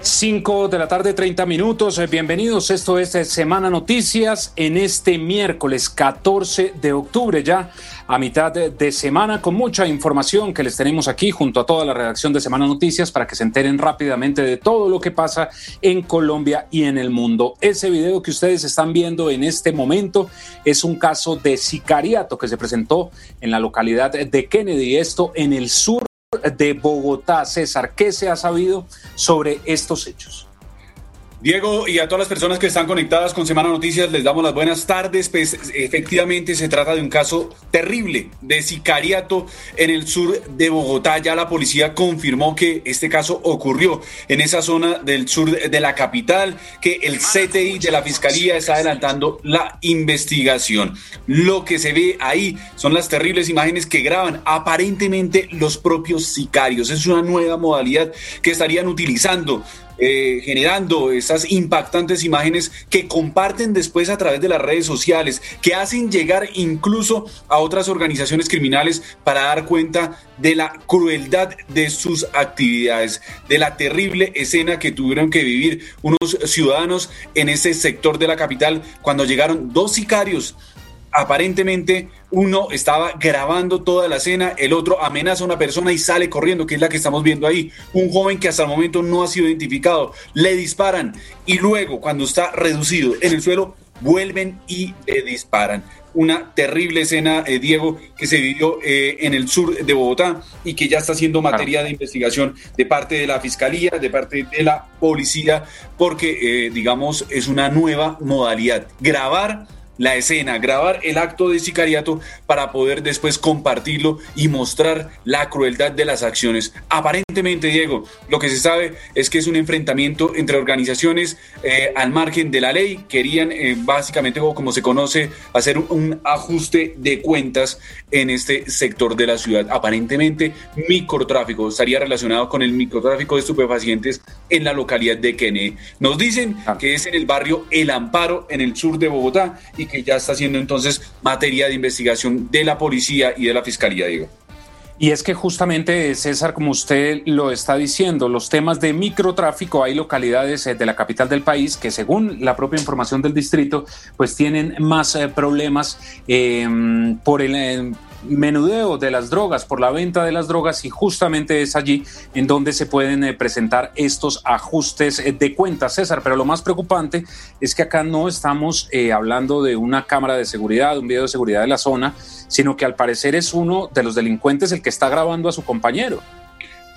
5 de la tarde, 30 minutos. Eh, bienvenidos. Esto es eh, Semana Noticias en este miércoles 14 de octubre, ya a mitad de, semana, con mucha información que les tenemos aquí junto a toda la redacción de Semana Noticias para que se enteren rápidamente de todo lo que pasa en Colombia y en el mundo. Ese video que ustedes están viendo en este momento es un caso de sicariato que se presentó en la localidad de Kennedy, esto en el sur de Bogotá. César, ¿qué se ha sabido sobre estos hechos? Diego y a todas las personas que están conectadas con Semana Noticias les damos las buenas tardes. Pues efectivamente se trata de un caso terrible de sicariato en el sur de Bogotá. Ya la policía confirmó que este caso ocurrió en esa zona del sur de la capital, que el CTI de la Fiscalía está adelantando la investigación. Lo que se ve ahí son las terribles imágenes que graban aparentemente los propios sicarios. Es una nueva modalidad que estarían utilizando eh, generando esas impactantes imágenes que comparten después a través de las redes sociales, que hacen llegar incluso a otras organizaciones criminales para dar cuenta de la crueldad de sus actividades, de la terrible escena que tuvieron que vivir unos ciudadanos en ese sector de la capital cuando llegaron dos sicarios aparentemente uno estaba grabando toda la escena, el otro amenaza a una persona y sale corriendo, que es la que estamos viendo ahí. Un joven que hasta el momento no ha sido identificado, le disparan y luego cuando está reducido en el suelo, vuelven y le disparan. Una terrible escena, eh, Diego, que se vivió eh, en el sur de Bogotá y que ya está siendo materia de investigación de parte de la Fiscalía, de parte de la policía, porque, eh, digamos, es una nueva modalidad. Grabar la escena, grabar el acto de sicariato para poder después compartirlo y mostrar la crueldad de las acciones. Diego, lo que se sabe es que es un enfrentamiento entre organizaciones eh, al margen de la ley. Querían eh, básicamente, o como se conoce, hacer un ajuste de cuentas en este sector de la ciudad. Aparentemente, microtráfico estaría relacionado con el microtráfico de estupefacientes en la localidad de Kennedy. Nos dicen ah. que es en el barrio El Amparo, en el sur de Bogotá, y que ya está siendo entonces materia de investigación de la policía y de la fiscalía, digo. Y es que justamente, César, como usted lo está diciendo, los temas de microtráfico, hay localidades eh, de la capital del país que según la propia información del distrito, pues tienen más eh, problemas eh, por el menudeo de las drogas, por la venta de las drogas y justamente es allí en donde se pueden eh, presentar estos ajustes eh, de cuentas, César. Pero lo más preocupante es que acá no estamos eh, hablando de una cámara de seguridad, un video de seguridad de la zona, sino que al parecer es uno de los delincuentes el que está grabando a su compañero.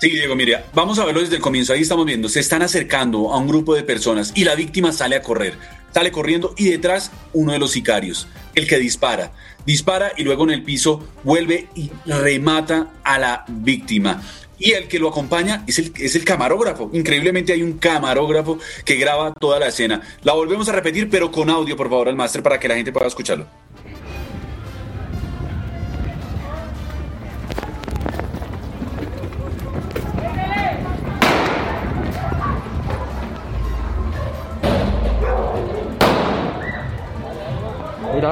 Sí, Diego, mire, vamos a verlo desde el comienzo. Ahí estamos viendo, se están acercando a un grupo de personas y la víctima sale a correr. Sale corriendo y detrás uno de los sicarios, el que dispara. Dispara y luego en el piso vuelve y remata a la víctima. Y el que lo acompaña es el, es el camarógrafo. Increíblemente hay un camarógrafo que graba toda la escena. La volvemos a repetir, pero con audio, por favor, al máster para que la gente pueda escucharlo.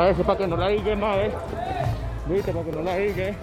Ese para que no la diga más, ¿eh? Viste, para que no la diga.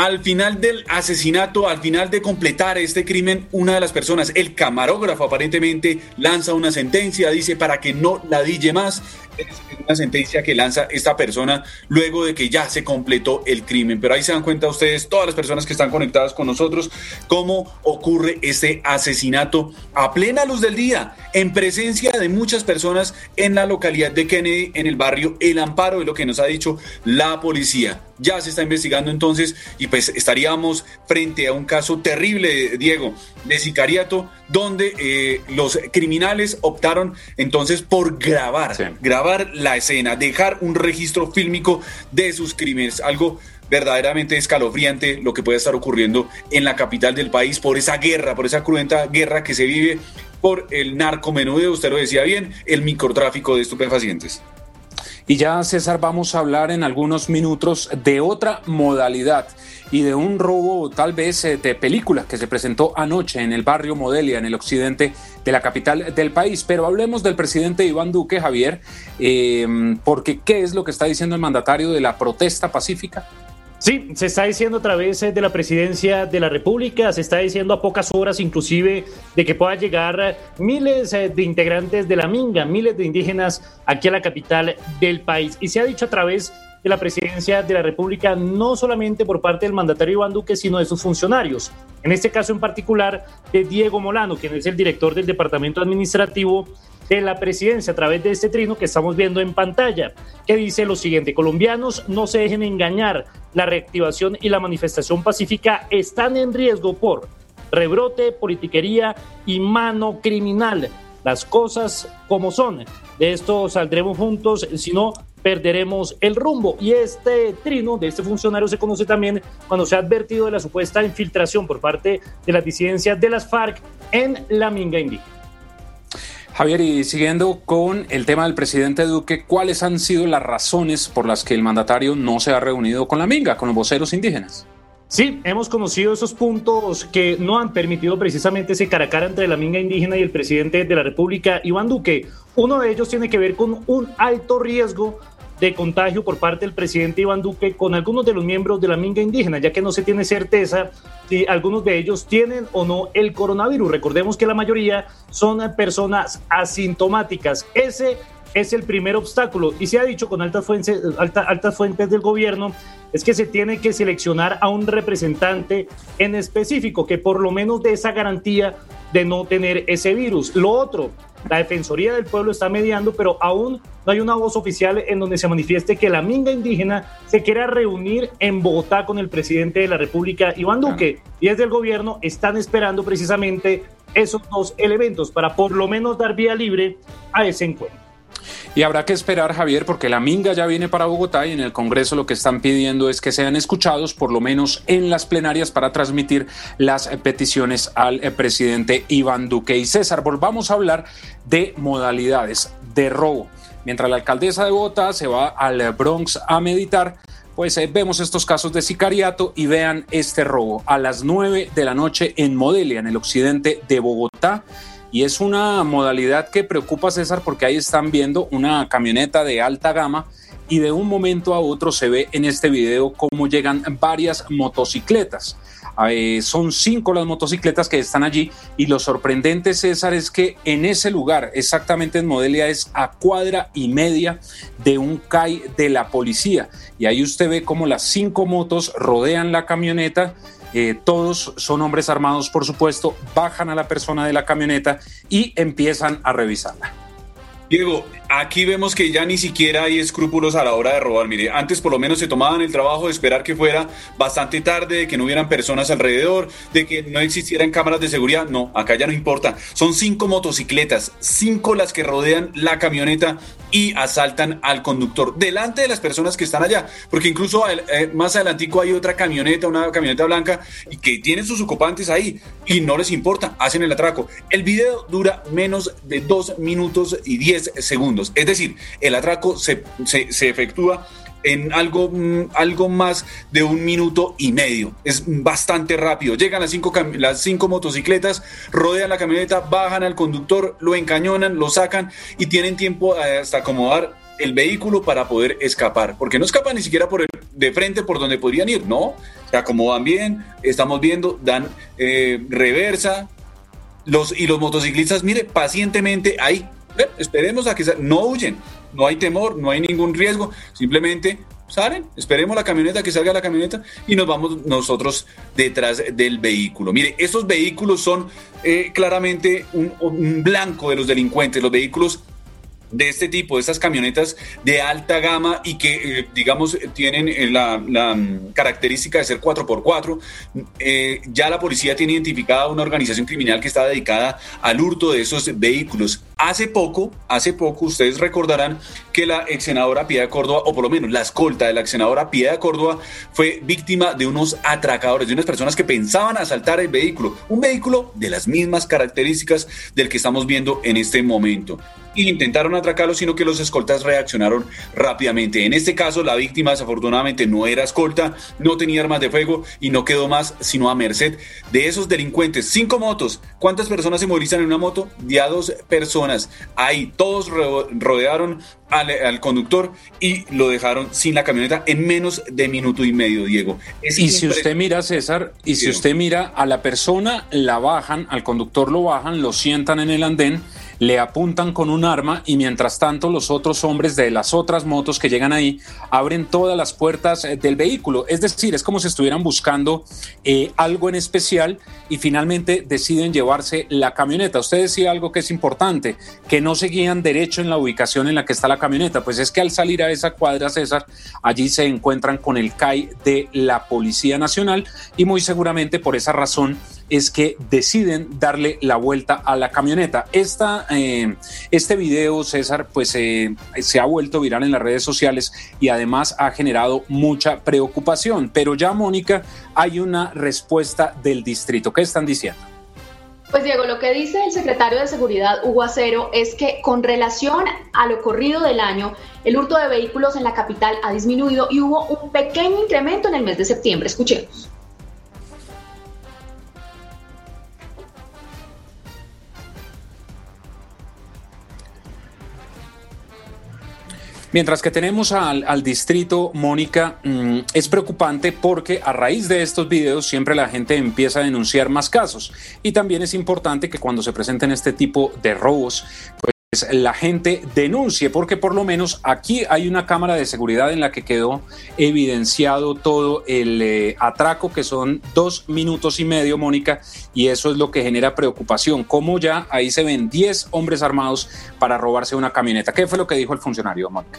Al final del asesinato, al final de completar este crimen, una de las personas, el camarógrafo aparentemente lanza una sentencia, dice para que no la dille más es una sentencia que lanza esta persona luego de que ya se completó el crimen. Pero ahí se dan cuenta ustedes, todas las personas que están conectadas con nosotros, cómo ocurre este asesinato a plena luz del día, en presencia de muchas personas en la localidad de Kennedy, en el barrio El Amparo, es lo que nos ha dicho la policía. Ya se está investigando entonces y pues estaríamos frente a un caso terrible, Diego, de sicariato, donde eh, los criminales optaron entonces por grabar, grabar la escena, dejar un registro fílmico de sus crímenes, algo verdaderamente escalofriante lo que puede estar ocurriendo en la capital del país por esa guerra, por esa cruenta guerra que se vive por el narcomenudeo, usted lo decía bien, el microtráfico de estupefacientes. Y ya, César, vamos a hablar en algunos minutos de otra modalidad y de un robo tal vez eh, de película que se presentó anoche en el barrio Modelia, en el occidente de la capital del país. Pero hablemos del presidente Iván Duque, Javier, em, porque ¿qué es lo que está diciendo el mandatario de la protesta pacífica? Sí, se está diciendo a través eh, de la presidencia de la República, se está diciendo a pocas horas inclusive de que pueda llegar eh, miles eh, de integrantes de la Minga, miles de indígenas aquí a la capital del país. Y se ha dicho a través de la presidencia de la República, no solamente por parte del mandatario Iván Duque, sino de sus funcionarios. En este caso en particular de Diego Molano, quien es el director del Departamento Administrativo de la presidencia a través de este trino que estamos viendo en pantalla, que dice lo siguiente, colombianos no se dejen engañar, la reactivación y la manifestación pacífica están en riesgo por rebrote, politiquería y mano criminal. Las cosas como son. De esto saldremos juntos, si no, perderemos el rumbo. Y este trino de este funcionario se conoce también cuando se ha advertido de la supuesta infiltración por parte de las disidencias de las FARC en la Minga indígena. Javier, y siguiendo con el tema del presidente Duque, ¿cuáles han sido las razones por las que el mandatario no se ha reunido con la Minga, con los voceros indígenas? Sí, hemos conocido esos puntos que no han permitido precisamente ese caracara entre la minga indígena y el presidente de la República, Iván Duque. Uno de ellos tiene que ver con un alto riesgo de contagio por parte del presidente Iván Duque con algunos de los miembros de la minga indígena, ya que no se tiene certeza si algunos de ellos tienen o no el coronavirus. Recordemos que la mayoría son personas asintomáticas. Ese es el primer obstáculo y se ha dicho con altas fuentes, altas fuentes del gobierno es que se tiene que seleccionar a un representante en específico que por lo menos dé esa garantía de no tener ese virus. Lo otro, la Defensoría del Pueblo está mediando, pero aún no hay una voz oficial en donde se manifieste que la minga indígena se quiera reunir en Bogotá con el presidente de la República, Iván Duque. Y desde el gobierno están esperando precisamente esos dos elementos para por lo menos dar vía libre a ese encuentro. Y habrá que esperar, Javier, porque la Minga ya viene para Bogotá y en el Congreso lo que están pidiendo es que sean escuchados, por lo menos en las plenarias, para transmitir las peticiones al eh, presidente Iván Duque. Y César, volvamos a hablar de modalidades de robo. Mientras la alcaldesa de Bogotá se va al Bronx a meditar, pues eh, vemos estos casos de sicariato y vean este robo a las 9 de la noche en Modelia, en el occidente de Bogotá. Y es una modalidad que preocupa César porque ahí están viendo una camioneta de alta gama y de un momento a otro se ve en este video cómo llegan varias motocicletas. Eh, son cinco las motocicletas que están allí y lo sorprendente César es que en ese lugar, exactamente en Modelia, es a cuadra y media de un CAI de la policía. Y ahí usted ve cómo las cinco motos rodean la camioneta eh, todos son hombres armados, por supuesto, bajan a la persona de la camioneta y empiezan a revisarla. Diego, aquí vemos que ya ni siquiera hay escrúpulos a la hora de robar. Mire, antes por lo menos se tomaban el trabajo de esperar que fuera bastante tarde, de que no hubieran personas alrededor, de que no existieran cámaras de seguridad. No, acá ya no importa. Son cinco motocicletas, cinco las que rodean la camioneta y asaltan al conductor delante de las personas que están allá. Porque incluso eh, más adelantico hay otra camioneta, una camioneta blanca, y que tienen sus ocupantes ahí y no les importa, hacen el atraco. El video dura menos de dos minutos y diez segundos. Es decir, el atraco se, se, efectúa en algo, mm, algo más de un minuto y medio. Es bastante rápido. Llegan las cinco, las cinco motocicletas, rodean la camioneta, bajan al conductor, lo encañonan, lo sacan y tienen tiempo hasta acomodar el vehículo para poder escapar. Porque no escapan ni siquiera por el, de frente por donde podrían ir, no. Se acomodan bien, estamos viendo, dan eh, reversa. Los, y los motociclistas, mire, pacientemente ahí esperemos a que no huyen, no hay temor, no hay ningún riesgo, simplemente salen, esperemos la camioneta, que salga la camioneta y nos vamos nosotros detrás del vehículo. Mire, estos vehículos son eh, claramente un, blanco de los delincuentes, los vehículos de este tipo, de estas camionetas de alta gama y que, eh, digamos, tienen eh, la, mm, característica de ser 4x4. ya la policía tiene identificada una organización criminal que está dedicada al hurto de esos vehículos. Hace poco, hace poco, ustedes recordarán que la ex senadora Piedad Córdoba, o por lo menos la escolta de la ex senadora Piedad Córdoba, fue víctima de unos atracadores, de unas personas que pensaban asaltar el vehículo. Un vehículo de las mismas características del que estamos viendo en este momento. Intentaron atracarlo, sino que los escoltas reaccionaron rápidamente. En este caso, la víctima desafortunadamente no era escolta, no tenía armas de fuego y no quedó más sino a merced de esos delincuentes. Cinco motos. ¿Cuántas personas se movilizan en una moto? Ya dos personas personas. Ahí, todos rodearon al, conductor y lo dejaron sin la camioneta en menos de minuto y medio, Diego. y si usted mira, César, y si usted mira a la persona, la bajan, al conductor lo bajan, lo sientan en el andén le apuntan con un arma y mientras tanto los otros hombres de las otras motos que llegan ahí abren todas las puertas eh, del vehículo. Es decir, es como si estuvieran buscando eh, algo en especial y finalmente deciden llevarse la camioneta. Usted decía algo que es importante, que no seguían derecho en la ubicación en la que está la camioneta. Pues es que al salir a esa cuadra, César, allí se encuentran con el CAI de la Policía Nacional y muy seguramente por esa razón es que deciden darle la vuelta a la camioneta. Esta, eh, este video, César, pues eh, se ha vuelto viral en las redes sociales y además ha generado mucha preocupación. Pero ya, Mónica, hay una respuesta del distrito. ¿Qué están diciendo? Pues Diego, lo que dice el secretario de Seguridad, Hugo Acero, es que con relación a lo corrido del año, el hurto de vehículos en la capital ha disminuido y hubo un pequeño incremento en el mes de septiembre. Escuchemos. Mientras que tenemos al, distrito, Mónica, mm, es preocupante porque a raíz de estos videos siempre la gente empieza a denunciar más casos. Y también es importante que cuando se presenten este tipo de robos, pues la gente denuncie, porque por lo menos aquí hay una cámara de seguridad en la que quedó evidenciado todo el eh, atraco, que son dos minutos y medio, Mónica, y eso es lo que genera preocupación. Como ya ahí se ven 10 hombres armados para robarse una camioneta. ¿Qué fue lo que dijo el funcionario, Mónica?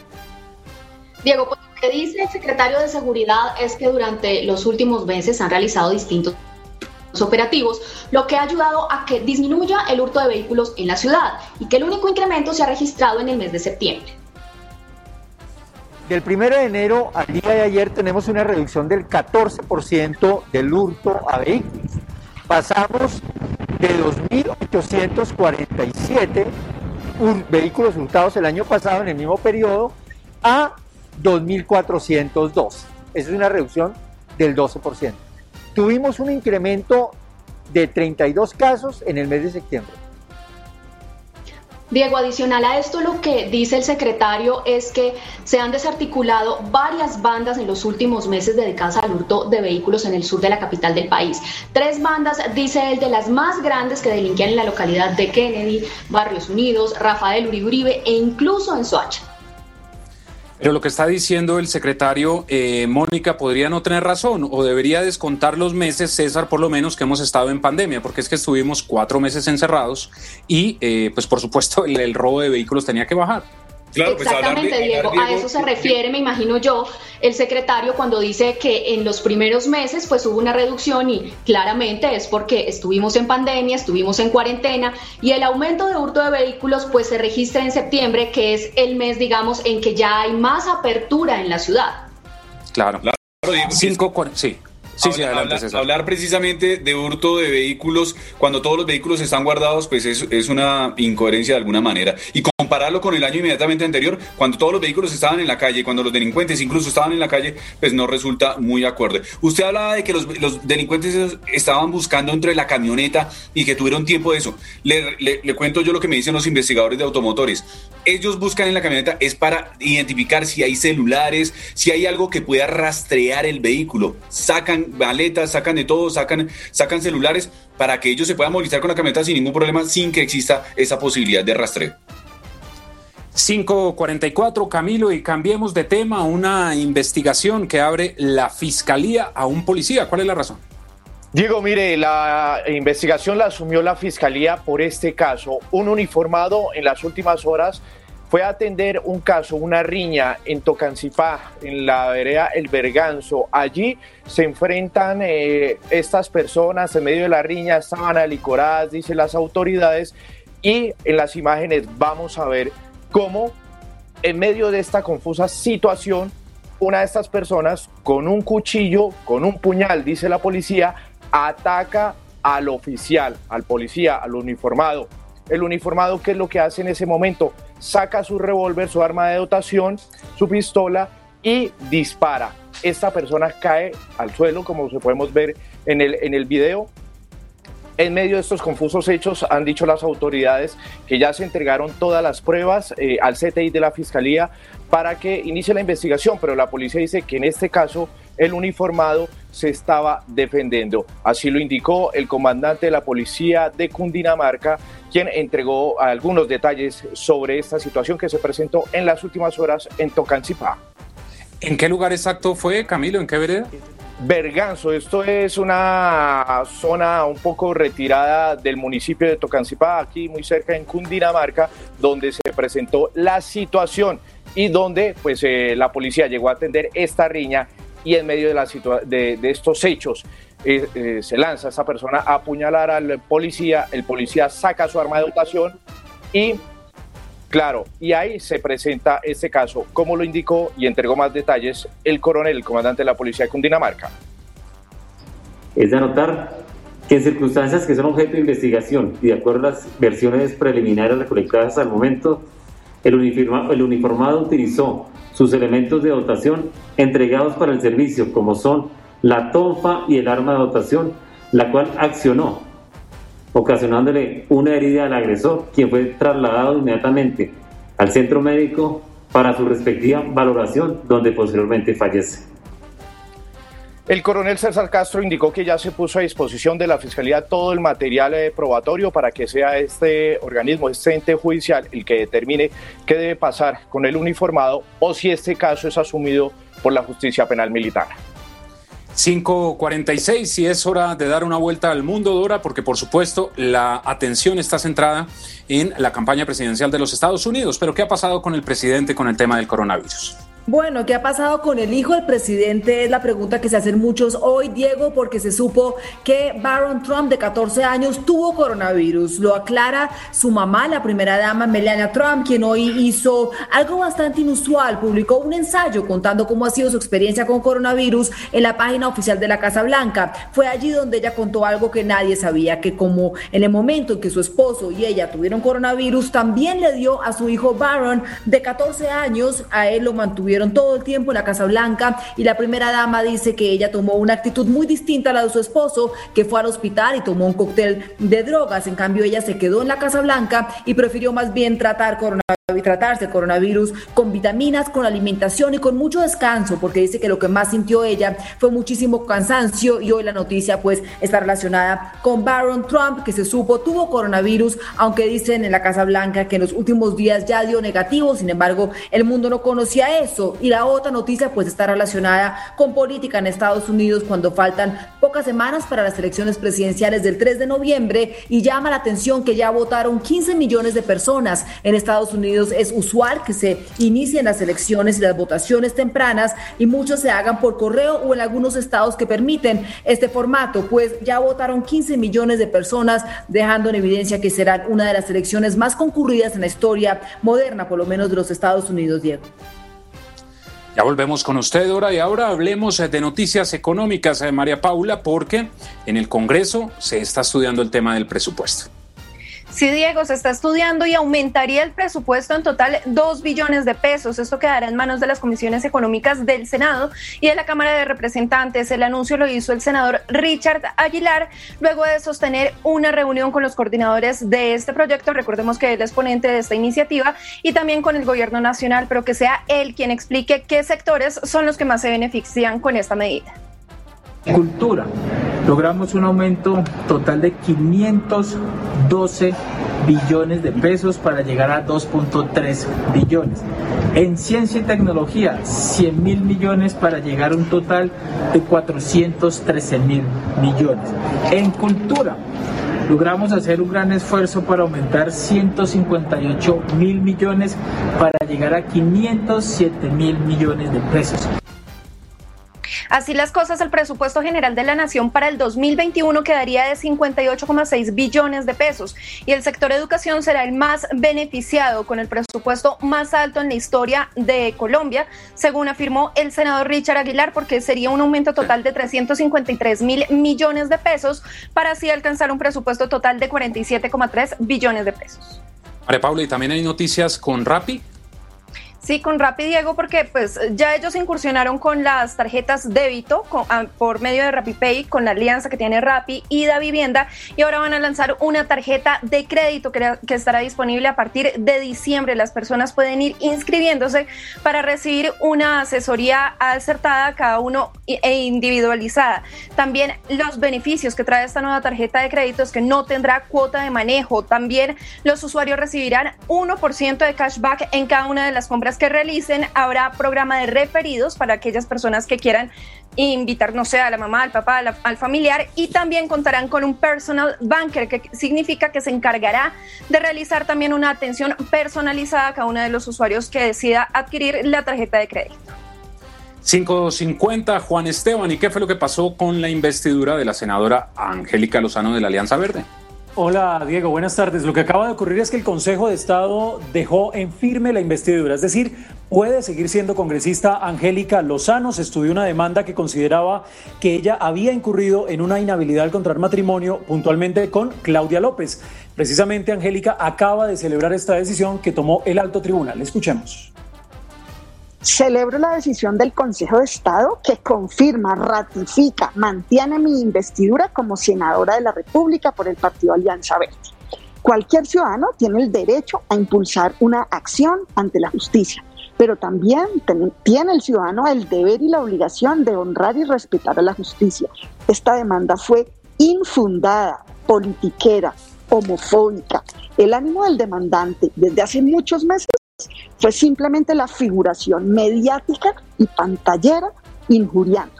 Diego, pues, lo que dice el secretario de Seguridad es que durante los últimos meses han realizado distintos operativos, lo que ha ayudado a que disminuya el hurto de vehículos en la ciudad y que el único incremento se ha registrado en el mes de septiembre. Del 1 de enero al día de ayer tenemos una reducción del 14% del hurto a vehículos. Pasamos de 2.847 vehículos hurtados el año pasado en el mismo periodo a 2.402. Esa es una reducción del 12% tuvimos un incremento de 32 casos en el mes de septiembre. Diego, adicional a esto, lo que dice el secretario es que se han desarticulado varias bandas en los últimos meses dedicadas al hurto de vehículos en el sur de la capital del país. Tres bandas, dice él, de las más grandes que delinquían en la localidad de Kennedy, Barrios Unidos, Rafael Uribe e incluso en Soacha. Pero lo que está diciendo el secretario, eh, Mónica, podría no tener razón o debería descontar los meses, César, por lo menos que hemos estado en pandemia, porque es que estuvimos cuatro meses encerrados y, eh, pues por supuesto, el robo de vehículos tenía que bajar. Claro, pues Exactamente, Diego, A eso se refiere, me imagino yo, el secretario cuando dice que en los primeros meses pues hubo una reducción y claramente es porque estuvimos en pandemia, estuvimos en cuarentena y el aumento de hurto de vehículos pues se registra en septiembre, que es el mes, digamos, en que ya hay más apertura en la ciudad. Claro. claro Cinco, sí. Sí, sí, adelante, hablar, precisamente de hurto de vehículos cuando todos los vehículos están guardados, pues es, es, una incoherencia de alguna manera. Y compararlo con el año inmediatamente anterior, cuando todos los vehículos estaban en la calle, cuando los delincuentes incluso estaban en la calle, pues no resulta muy acorde. Usted hablaba de que los, los delincuentes estaban buscando entre la camioneta y que tuvieron tiempo de eso. Le, le cuento yo lo que me dicen los investigadores de automotores. Ellos buscan en la camioneta es para identificar si hay celulares, si hay algo que pueda rastrear el vehículo. Sacan maletas, sacan de todo, sacan, sacan celulares para que ellos se puedan movilizar con la camioneta sin ningún problema, sin que exista esa posibilidad de rastreo. 544, Camilo, y cambiemos de tema, una investigación que abre la fiscalía a un policía. ¿Cuál es la razón? Diego, mire, la investigación la asumió la fiscalía por este caso. Un uniformado en las últimas horas fue a atender un caso, una riña en Tocancipá, en la vereda El Berganzo. Allí se enfrentan eh, estas personas, en medio de la riña estaban alicoradas, dicen las autoridades, y en las imágenes vamos a ver cómo en medio de esta confusa situación, una de estas personas con un cuchillo, con un puñal, dice la policía, ataca al oficial, al policía, al uniformado. El uniformado, ¿qué es lo que hace en ese momento? Saca su revólver, su arma de dotación, su pistola y dispara. Esta persona cae al suelo, como se podemos ver en el, en el video. En medio de estos confusos hechos, han dicho las autoridades que ya se entregaron todas las pruebas eh, al CTI de la Fiscalía para que inicie la investigación, pero la policía dice que en este caso el uniformado se estaba defendiendo. Así lo indicó el comandante de la policía de Cundinamarca, quien entregó algunos detalles sobre esta situación que se presentó en las últimas horas en Tocancipá. ¿En qué lugar exacto fue, Camilo? ¿En qué vereda? Berganzo, esto es una zona un poco retirada del municipio de Tocancipá, aquí muy cerca en Cundinamarca, donde se presentó la situación y donde pues eh, la policía llegó a atender esta riña y en medio de, la de, de estos hechos eh, eh, se lanza esta persona a apuñalar al policía, el policía saca su arma de dotación y claro, y ahí se presenta este caso, como lo indicó y entregó más detalles el coronel, el comandante de la policía de Cundinamarca. Es de anotar que en circunstancias que son objeto de investigación y de acuerdo a las versiones preliminares recolectadas al momento, el uniformado, utilizó sus elementos de dotación entregados para el servicio, como son la tonfa y el arma de dotación, la cual accionó, ocasionándole una herida al agresor, quien fue trasladado inmediatamente al centro médico para su respectiva valoración, donde posteriormente fallece. El coronel César Castro indicó que ya se puso a disposición de la Fiscalía todo el material eh, probatorio para que sea este organismo, este ente judicial, el que determine qué debe pasar con el uniformado o si este caso es asumido por la justicia penal militar. 5.46 y es hora de dar una vuelta al mundo, Dora, porque por supuesto la atención está centrada en la campaña presidencial de los Estados Unidos. Pero ¿qué ha pasado con el presidente con el tema del coronavirus? Bueno, ¿qué ha pasado con el hijo del presidente? Es la pregunta que se hacen muchos hoy, Diego, porque se supo que Baron Trump, de 14 años, tuvo coronavirus. Lo aclara su mamá, la primera dama, Melania Trump, quien hoy hizo algo bastante inusual. Publicó un ensayo contando cómo ha sido su experiencia con coronavirus en la página oficial de la Casa Blanca. Fue allí donde ella contó algo que nadie sabía, que como en el momento en que su esposo y ella tuvieron coronavirus, también le dio a su hijo Baron, de 14 años, a él lo mantuvieron todo el tiempo en la Casa Blanca y la primera dama dice que ella tomó una actitud muy distinta a la de su esposo, que fue al hospital y tomó un cóctel de drogas. En cambio, ella se quedó en la Casa Blanca y prefirió más bien tratar coronavirus tratarse coronavirus con vitaminas, con alimentación y con mucho descanso, porque dice que lo que más sintió ella fue muchísimo cansancio y hoy la noticia pues está relacionada con Baron Trump, que se supo tuvo coronavirus, aunque dicen en la Casa Blanca que en los últimos días ya dio negativo, sin embargo el mundo no conocía eso. Y la otra noticia pues está relacionada con política en Estados Unidos cuando faltan pocas semanas para las elecciones presidenciales del 3 de noviembre y llama la atención que ya votaron 15 millones de personas en Estados Unidos es usual que se inicien las elecciones y las votaciones tempranas y muchos se hagan por correo o en algunos estados que permiten este formato, pues ya votaron 15 millones de personas, dejando en evidencia que serán una de las elecciones más concurridas en la historia moderna, por lo menos de los Estados Unidos, Diego. Ya volvemos con usted, ahora y ahora hablemos de noticias económicas, de eh, María Paula, porque en el Congreso se está estudiando el tema del presupuesto. Sí, Diego, se está estudiando y aumentaría el presupuesto en total 2 billones de pesos. Esto quedará en manos de las comisiones económicas del Senado y de la Cámara de Representantes. El anuncio lo hizo el senador Richard Aguilar luego de sostener una reunión con los coordinadores de este proyecto. Recordemos que él es ponente de esta iniciativa y también con el gobierno nacional, pero que sea él quien explique qué sectores son los que más se benefician con esta medida. Cultura. Logramos un aumento total de 512 billones de pesos para llegar a 2.3 billones. En ciencia y tecnología, 100 mil millones para llegar a un total de 413 mil millones. En cultura, logramos hacer un gran esfuerzo para aumentar 158 mil millones para llegar a 507 mil millones de pesos. Así las cosas, el presupuesto general de la Nación para el 2021 quedaría de 58,6 billones de pesos y el sector educación será el más beneficiado con el presupuesto más alto en la historia de Colombia, según afirmó el senador Richard Aguilar, porque sería un aumento total de 353 mil millones de pesos para así alcanzar un presupuesto total de 47,3 billones de pesos. María Paula, y también hay noticias con Rappi. Sí, con Rappi, Diego, porque pues ya ellos incursionaron con las tarjetas débito ah, por medio de RappiPay, con la alianza que tiene Rappi y Da Vivienda, y ahora van a lanzar una tarjeta de crédito que, que estará disponible a partir de diciembre. Las personas pueden ir inscribiéndose para recibir una asesoría acertada, cada uno e individualizada. También los beneficios que trae esta nueva tarjeta de crédito es que no tendrá cuota de manejo. También los usuarios recibirán 1% de cashback en cada una de las compras que realicen, habrá programa de referidos para aquellas personas que quieran invitar, no sé, a la mamá, al papá, al familiar y también contarán con un personal banker, que significa que se encargará de realizar también una atención personalizada a cada uno de los usuarios que decida adquirir la tarjeta de crédito. 550, Juan Esteban, ¿y qué fue lo que pasó con la investidura de la senadora Angélica Lozano de la Alianza Verde? Hola Diego, buenas tardes. Lo que acaba de ocurrir es que el Consejo de Estado dejó en firme la investidura, es decir, puede seguir siendo congresista Angélica Lozano. Se estudió una demanda que consideraba que ella había incurrido en una inhabilidad al contraer matrimonio puntualmente con Claudia López. Precisamente Angélica acaba de celebrar esta decisión que tomó el alto tribunal. Escuchemos. Celebro la decisión del Consejo de Estado que confirma, ratifica, mantiene mi investidura como senadora de la República por el Partido Alianza Verde. Cualquier ciudadano tiene el derecho a impulsar una acción ante la justicia, pero también tiene el ciudadano el deber y la obligación de honrar y respetar a la justicia. Esta demanda fue infundada, politiquera, homofóbica. El ánimo del demandante desde hace muchos meses fue simplemente la figuración mediática y pantallera injuriando.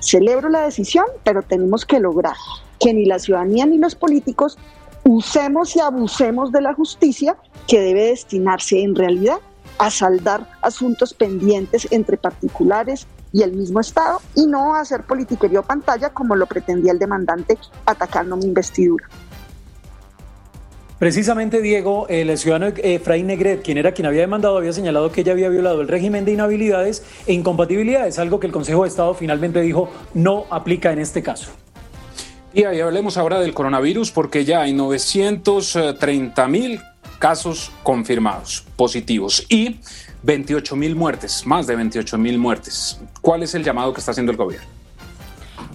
Celebro la decisión, pero tenemos que lograr que ni la ciudadanía ni los políticos usemos y abusemos de la justicia que debe destinarse en realidad a saldar asuntos pendientes entre particulares y el mismo Estado y no a hacer politiquería o pantalla como lo pretendía el demandante atacando mi investidura. Precisamente, Diego, el ciudadano Efraín Negret, quien era quien había demandado, había señalado que ella había violado el régimen de inhabilidades e incompatibilidades, algo que el Consejo de Estado finalmente dijo no aplica en este caso. Y ahí hablemos ahora del coronavirus, porque ya hay 930 mil casos confirmados positivos y 28 mil muertes, más de 28 mil muertes. ¿Cuál es el llamado que está haciendo el gobierno?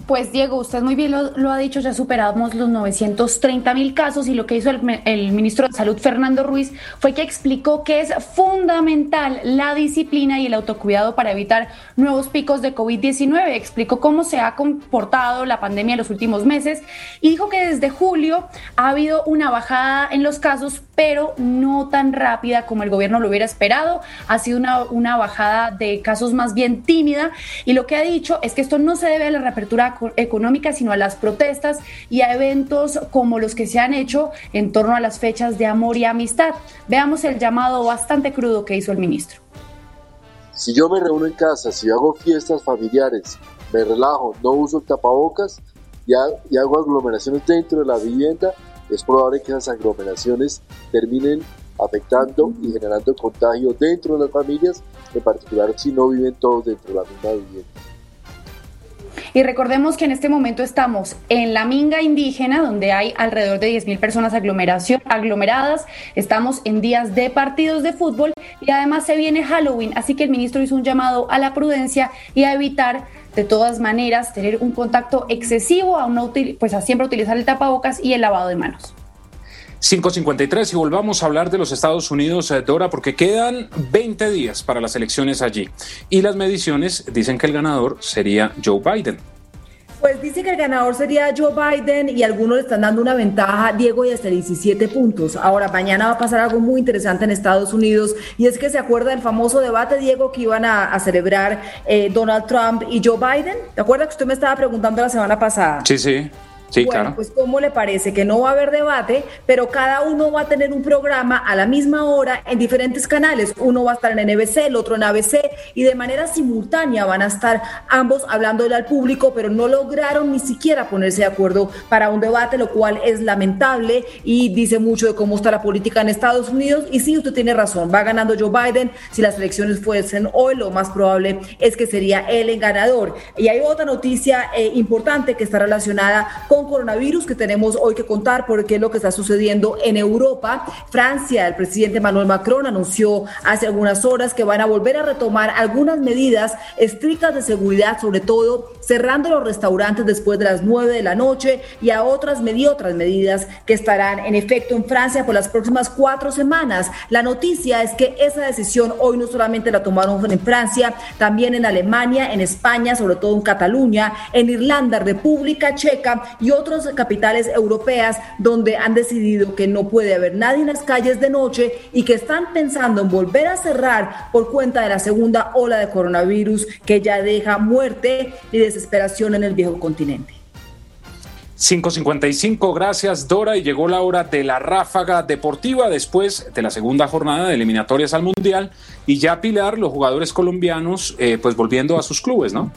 Pues Diego, usted muy bien lo, ha dicho, ya superamos los 930 mil casos y lo que hizo el, el, ministro de Salud, Fernando Ruiz, fue que explicó que es fundamental la disciplina y el autocuidado para evitar nuevos picos de COVID-19. Explicó cómo se ha comportado la pandemia en los últimos meses y dijo que desde julio ha habido una bajada en los casos, pero no tan rápida como el gobierno lo hubiera esperado. Ha sido una, una bajada de casos más bien tímida y lo que ha dicho es que esto no se debe a la reapertura económica, sino a las protestas y a eventos como los que se han hecho en torno a las fechas de amor y amistad. Veamos el llamado bastante crudo que hizo el ministro. Si yo me reúno en casa, si hago fiestas familiares, me relajo, no uso tapabocas y, y hago aglomeraciones dentro de la vivienda, es probable que esas aglomeraciones terminen afectando y generando contagio dentro de las familias, en particular si no viven todos dentro de la misma vivienda. Y recordemos que en este momento estamos en la minga indígena, donde hay alrededor de 10.000 personas aglomeración, aglomeradas. Estamos en días de partidos de fútbol y además se viene Halloween. Así que el ministro hizo un llamado a la prudencia y a evitar de todas maneras tener un contacto excesivo, a, una, pues a siempre utilizar el tapabocas y el lavado de manos. 553 y volvamos a hablar de los Estados Unidos, eh, Dora, porque quedan 20 días para las elecciones allí y las mediciones dicen que el ganador sería Joe Biden. Pues dice que el ganador sería Joe Biden y algunos le están dando una ventaja, Diego, y hasta 17 puntos. Ahora, mañana va a pasar algo muy interesante en Estados Unidos y es que se acuerda del famoso debate, Diego, que iban a, celebrar eh, Donald Trump y Joe Biden. ¿Te acuerdas que usted me estaba preguntando la semana pasada? Sí, sí bueno, pues ¿cómo le parece? Que no va a haber debate, pero cada uno va a tener un programa a la misma hora en diferentes canales. Uno va a estar en NBC, el otro en ABC, y de manera simultánea van a estar ambos hablándole al público, pero no lograron ni siquiera ponerse de acuerdo para un debate, lo cual es lamentable y dice mucho de cómo está la política en Estados Unidos. Y sí, usted tiene razón, va ganando Joe Biden. Si las elecciones fuesen hoy, lo más probable es que sería él el ganador. Y hay otra noticia eh, importante que está relacionada con coronavirus que tenemos hoy que contar porque es lo que está sucediendo en Europa. Francia, el presidente Manuel Macron anunció hace algunas horas que van a volver a retomar algunas medidas estrictas de seguridad, sobre todo cerrando los restaurantes después de las 9 de la noche y a otras, y otras medidas que estarán en efecto en Francia por las próximas cuatro semanas. La noticia es que esa decisión hoy no solamente la tomaron en Francia, también en Alemania, en España, sobre todo en Cataluña, en Irlanda, República Checa y otras capitales europeas donde han decidido que no puede haber nadie en las calles de noche y que están pensando en volver a cerrar por cuenta de la segunda ola de coronavirus que ya deja muerte y desesperación en el viejo continente. 5.55, gracias Dora. Y llegó la hora de la ráfaga deportiva después de la segunda jornada de eliminatorias al Mundial. Y ya Pilar, los jugadores colombianos, eh, pues volviendo a sus clubes, ¿no?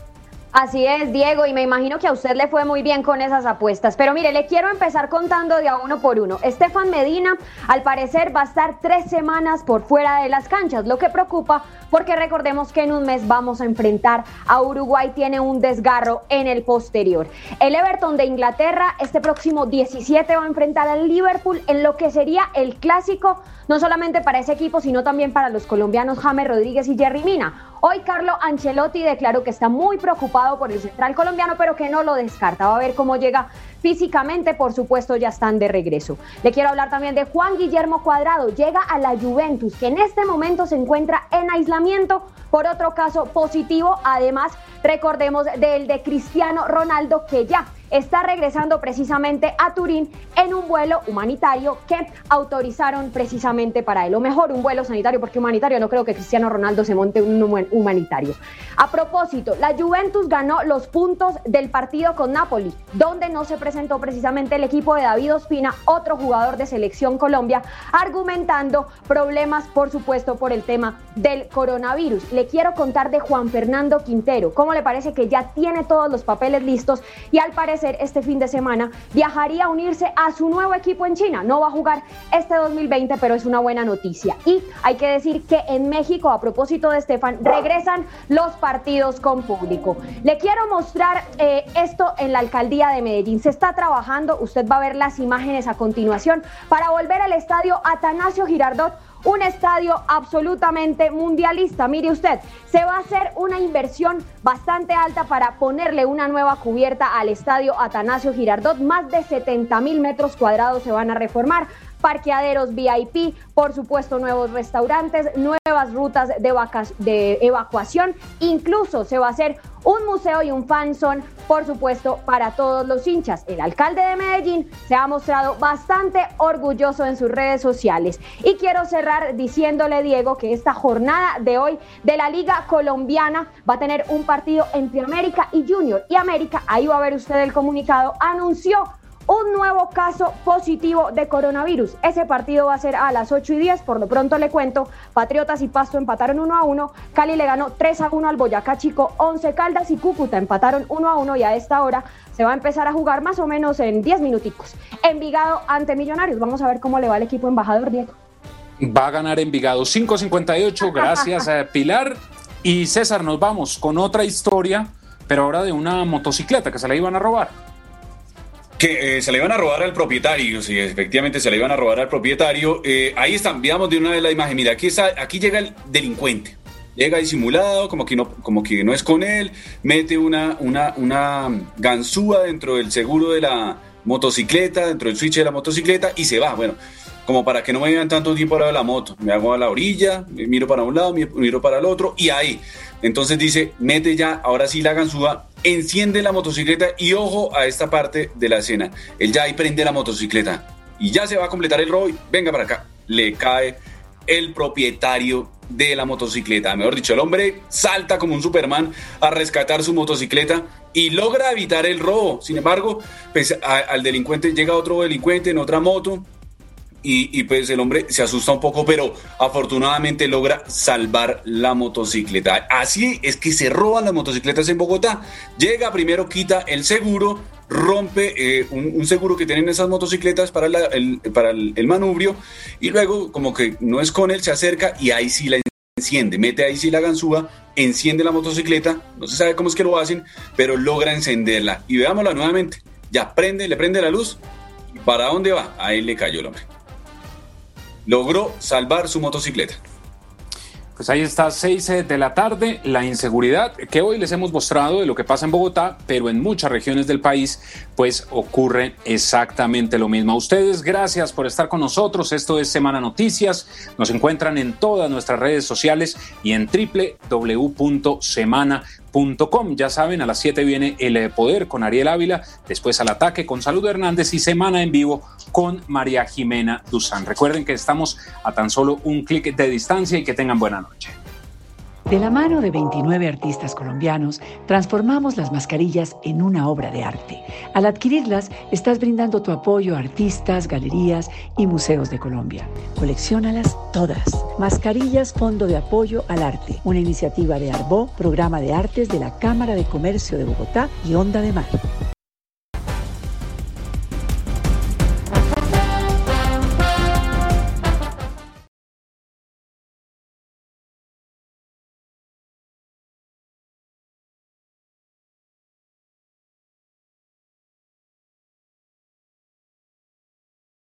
Así es, Diego, y me imagino que a usted le fue muy bien con esas apuestas. Pero mire, le quiero empezar contando de a uno por uno. Estefan Medina, al parecer, va a estar tres semanas por fuera de las canchas, lo que preocupa porque recordemos que en un mes vamos a enfrentar a Uruguay, tiene un desgarro en el posterior. El Everton de Inglaterra este próximo 17 va a enfrentar al Liverpool en lo que sería el clásico, no solamente para ese equipo, sino también para los colombianos James Rodríguez y Jerry Mina. Hoy Carlo Ancelotti declaró que está muy preocupado por el central colombiano, pero que no lo descarta. Va a ver cómo llega físicamente, por supuesto, ya están de regreso. Le quiero hablar también de Juan Guillermo Cuadrado. Llega a la Juventus, que en este momento se encuentra en aislamiento por otro caso positivo. Además, recordemos del de Cristiano Ronaldo, que ya está regresando precisamente a Turín en un vuelo humanitario que autorizaron precisamente para él. O mejor, un vuelo sanitario, porque humanitario no creo que Cristiano Ronaldo se monte un humanitario. A propósito, la Juventus ganó los puntos del partido con Napoli, donde no se presentó precisamente el equipo de David Ospina, otro jugador de selección Colombia, argumentando problemas, por supuesto, por el tema del coronavirus. Le quiero contar de Juan Fernando Quintero. ¿Cómo le parece que ya tiene todos los papeles listos y al parecer este fin de semana viajaría a unirse a su nuevo equipo en China. No va a jugar este 2020, pero es una buena noticia. Y hay que decir que en México, a propósito de Estefan, regresan los partidos con público. Le quiero mostrar eh, esto en la alcaldía de Medellín. Se está trabajando, usted va a ver las imágenes a continuación, para volver al estadio Atanasio Girardot un estadio absolutamente mundialista. Mire usted, se va a hacer una inversión bastante alta para ponerle una nueva cubierta al estadio Atanasio Girardot. Más de 70 mil metros cuadrados se van a reformar parqueaderos VIP, por supuesto nuevos restaurantes, nuevas rutas de, de, evacuación, incluso se va a hacer un museo y un fanzone, por supuesto, para todos los hinchas. El alcalde de Medellín se ha mostrado bastante orgulloso en sus redes sociales. Y quiero cerrar diciéndole, Diego, que esta jornada de hoy de la Liga Colombiana va a tener un partido entre América y Junior. Y América, ahí va a ver usted el comunicado, anunció un nuevo caso positivo de coronavirus. Ese partido va a ser a las 8 y 10. Por lo pronto le cuento, Patriotas y Pasto empataron 1 a 1. Cali le ganó 3 a 1 al Boyacá Chico. 11 Caldas y Cúcuta empataron 1 a 1 y a esta hora se va a empezar a jugar más o menos en 10 minuticos. Envigado ante Millonarios. Vamos a ver cómo le va el equipo embajador, Diego. Va a ganar Envigado 5.58. Gracias, a Pilar. Y César, nos vamos con otra historia, pero ahora de una motocicleta que se la iban a robar que eh, se le iban a robar al propietario, sí, efectivamente se le iban a robar al propietario. Eh, ahí están, veamos de una vez la imagen. Mira, aquí, está, aquí llega el delincuente. Llega disimulado, como que no, como que no es con él, mete una, una, una ganzúa dentro del seguro de la motocicleta, dentro del switch de la motocicleta y se va. Bueno, como para que no me vean tanto tiempo ahora la moto. Me hago a la orilla, miro para un lado, miro para el otro y ahí. Entonces dice, mete ya, ahora sí la ganzúa enciende la motocicleta y ojo a esta parte de la escena. Él ya ahí prende la motocicleta y ya se va a completar el robo. Venga para acá. Le cae el propietario de la motocicleta. Mejor dicho, el hombre salta como un Superman a rescatar su motocicleta y logra evitar el robo. Sin embargo, pues, al delincuente llega otro delincuente en otra moto y, pues el hombre se asusta un poco, pero afortunadamente logra salvar la motocicleta. Así es que se roban las motocicletas en Bogotá. Llega primero, quita el seguro, rompe eh, un, seguro que tienen esas motocicletas para, el, el, manubrio y luego como que no es con él, se acerca y ahí sí la enciende, mete ahí sí la ganzúa, enciende la motocicleta, no se sabe cómo es que lo hacen, pero logra encenderla. Y veámosla nuevamente. Ya prende, le prende la luz. ¿Para dónde va? Ahí le cayó el hombre. Logró salvar su motocicleta. Pues ahí está, 6 eh, de la tarde, la inseguridad que hoy les hemos mostrado de lo que pasa en Bogotá, pero en muchas regiones del país, pues ocurre exactamente lo mismo. A ustedes, gracias por estar con nosotros. Esto es Semana Noticias. Nos encuentran en todas nuestras redes sociales y en www.semana.com ya saben, a las 7 viene El Poder con Ariel Ávila, después al ataque con Salud Hernández y Semana en Vivo con María Jimena Duzán. Recuerden que estamos a tan solo un clic de distancia y que tengan buena noche. De la mano de 29 artistas colombianos, transformamos las mascarillas en una obra de arte. Al adquirirlas, estás brindando tu apoyo a artistas, galerías y museos de Colombia. Colecciónalas todas. Mascarillas Fondo de Apoyo al Arte, una iniciativa de Arbó, Programa de Artes de la Cámara de Comercio de Bogotá y Onda de Mar.